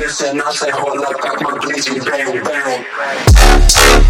Listen, I say hold up, got my glizzy bang bang.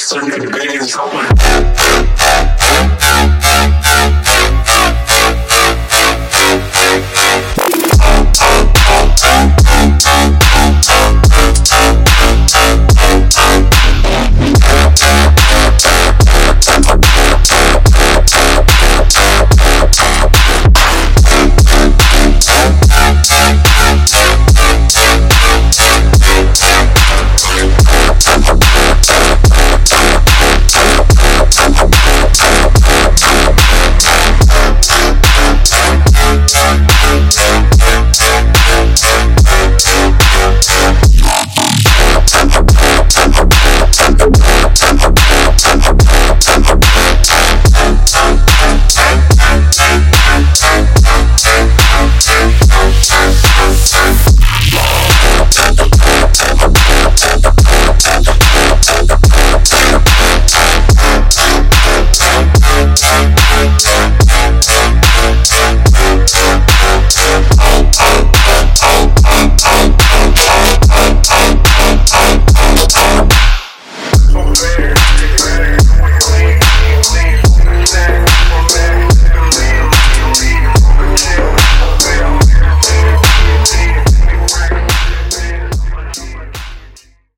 certain companions